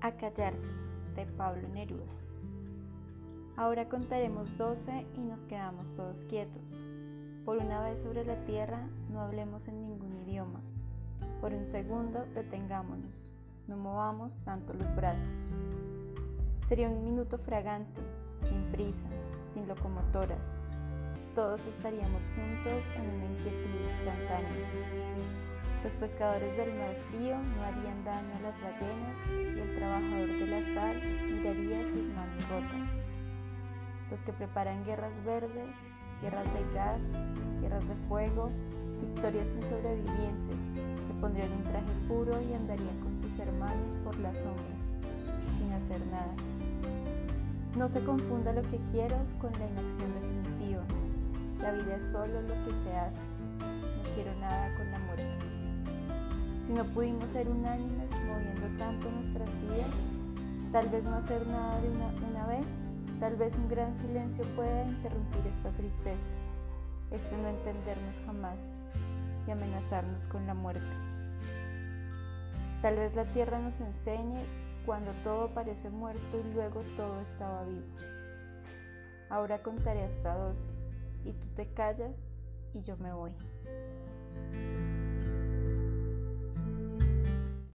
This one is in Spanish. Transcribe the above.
para callarse, de Pablo Neruda. Ahora contaremos doce y nos quedamos todos quietos. Por una vez sobre la tierra, no hablemos en ningún idioma. Por un segundo, detengámonos. No movamos tanto los brazos. Sería un minuto fragante, sin prisa, sin locomotoras. Todos estaríamos juntos en una inquietud instantánea. Los pescadores del mar frío no harían daño a las ballenas y el trabajador de la sal miraría sus manos rotas. Los que preparan guerras verdes, guerras de gas, guerras de fuego, victorias sin sobrevivientes, se pondrían un traje puro y andarían con sus hermanos por la sombra, sin hacer nada. No se confunda lo que quiero con la inacción definitiva. La vida es solo lo que se hace. No quiero nada con la muerte. Si no pudimos ser unánimes moviendo tanto nuestras vidas, tal vez no hacer nada de una, vez, tal vez un gran silencio pueda interrumpir esta tristeza, este no entendernos jamás y amenazarnos con la muerte. Tal vez la tierra nos enseñe cuando todo parece muerto y luego todo estaba vivo. Ahora contaré hasta doce y tú te callas y yo me voy.